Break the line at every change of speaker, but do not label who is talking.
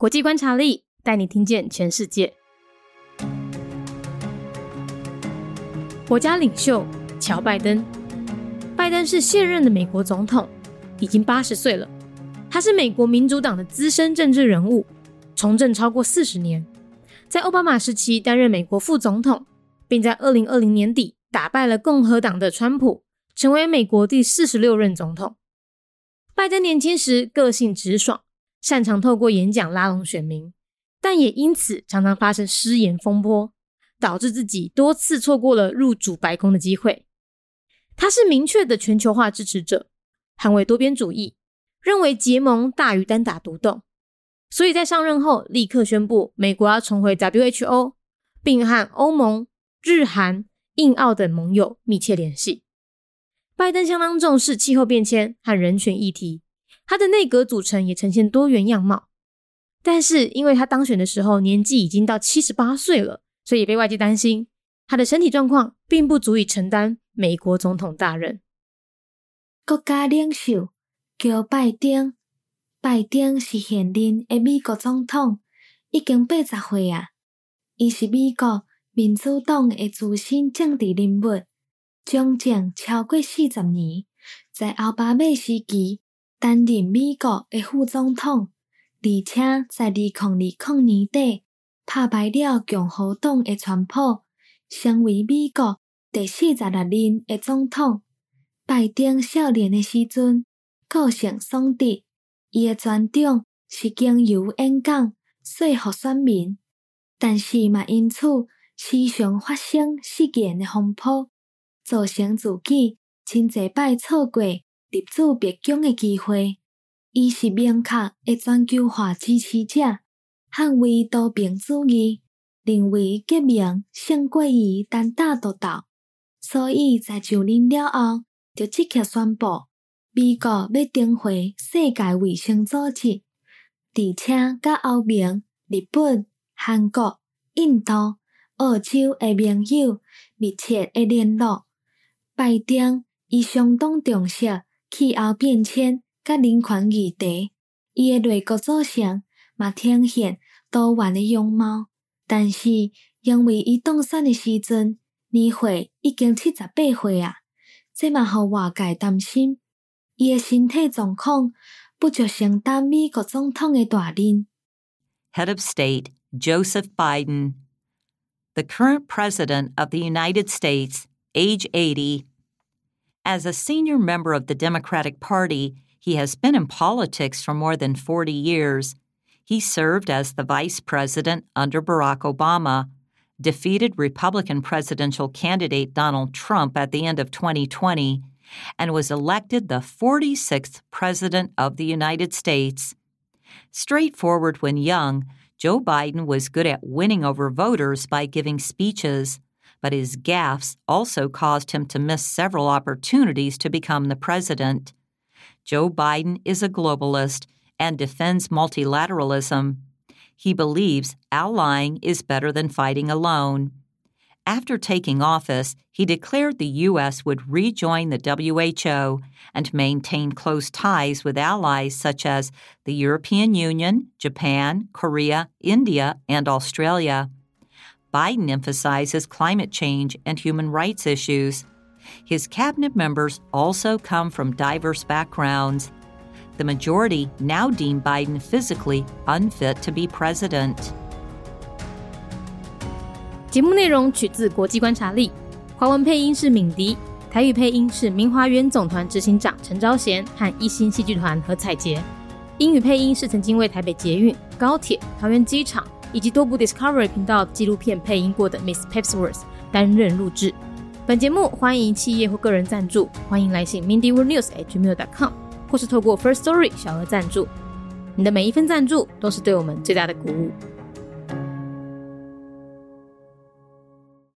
国际观察力带你听见全世界。国家领袖乔拜登，拜登是现任的美国总统，已经八十岁了。他是美国民主党的资深政治人物，从政超过四十年，在奥巴马时期担任美国副总统，并在二零二零年底打败了共和党的川普，成为美国第四十六任总统。拜登年轻时个性直爽，擅长透过演讲拉拢选民，但也因此常常发生失言风波，导致自己多次错过了入主白宫的机会。他是明确的全球化支持者，捍卫多边主义。认为结盟大于单打独斗，所以在上任后立刻宣布美国要重回 WHO，并和欧盟、日韩、印澳等盟友密切联系。拜登相当重视气候变迁和人权议题，他的内阁组成也呈现多元样貌。但是因为他当选的时候年纪已经到七十八岁了，所以被外界担心他的身体状况并不足以承担美国总统大任。
国家领袖。叫拜登，拜登是现任的美国总统，已经八十岁啊。伊是美国民主党的资深政治人物，掌政超过四十年，在奥巴马时期担任美国的副总统，而且在二零二零年底打败了共和党的川普，成为美国第四十六任的总统。拜登少年的时阵。个性爽直，伊诶专长是经由演讲说服选民，但是嘛因此时常发生事件诶风波，造成自己真侪摆错过入主白宫的机会。伊是明确诶全球化支持者，捍卫多边主义，认为革命胜过于单打独斗，所以在就任了后，就即刻宣布。美国要重回世界卫生组织，而且甲欧盟、日本、韩国、印度、澳洲的盟友密切的联络。拜登伊相当重视气候变迁甲人权议题，伊的内阁组成嘛呈现多元的样貌。但是因为伊当选的时阵年岁已经七十八岁啊，这嘛互外界担心。Head
of State Joseph Biden, the current President of the United States, age eighty. As a senior member of the Democratic Party, he has been in politics for more than 40 years. He served as the vice president under Barack Obama, defeated Republican presidential candidate Donald Trump at the end of 2020, and was elected the 46th President of the United States. Straightforward when young, Joe Biden was good at winning over voters by giving speeches, but his gaffes also caused him to miss several opportunities to become the president. Joe Biden is a globalist and defends multilateralism. He believes allying is better than fighting alone. After taking office, he declared the U.S. would rejoin the WHO and maintain close ties with allies such as the European Union, Japan, Korea, India, and Australia. Biden emphasizes climate change and human rights issues. His cabinet members also come from diverse backgrounds. The majority now deem Biden physically unfit to be president.
节目内容取自《国际观察力》，华文配音是敏迪，台语配音是明华园总团执行长陈昭贤和一星戏剧团何彩杰，英语配音是曾经为台北捷运、高铁、桃园机场 以及多部 Discovery 频道纪录片配音过的 Miss Pepsworth 担任录制。本节目欢迎企业或个人赞助，欢迎来信 mindyworldnews@gmail.com，或是透过 First Story 小额赞助。你的每一份赞助都是对我们最大的鼓舞。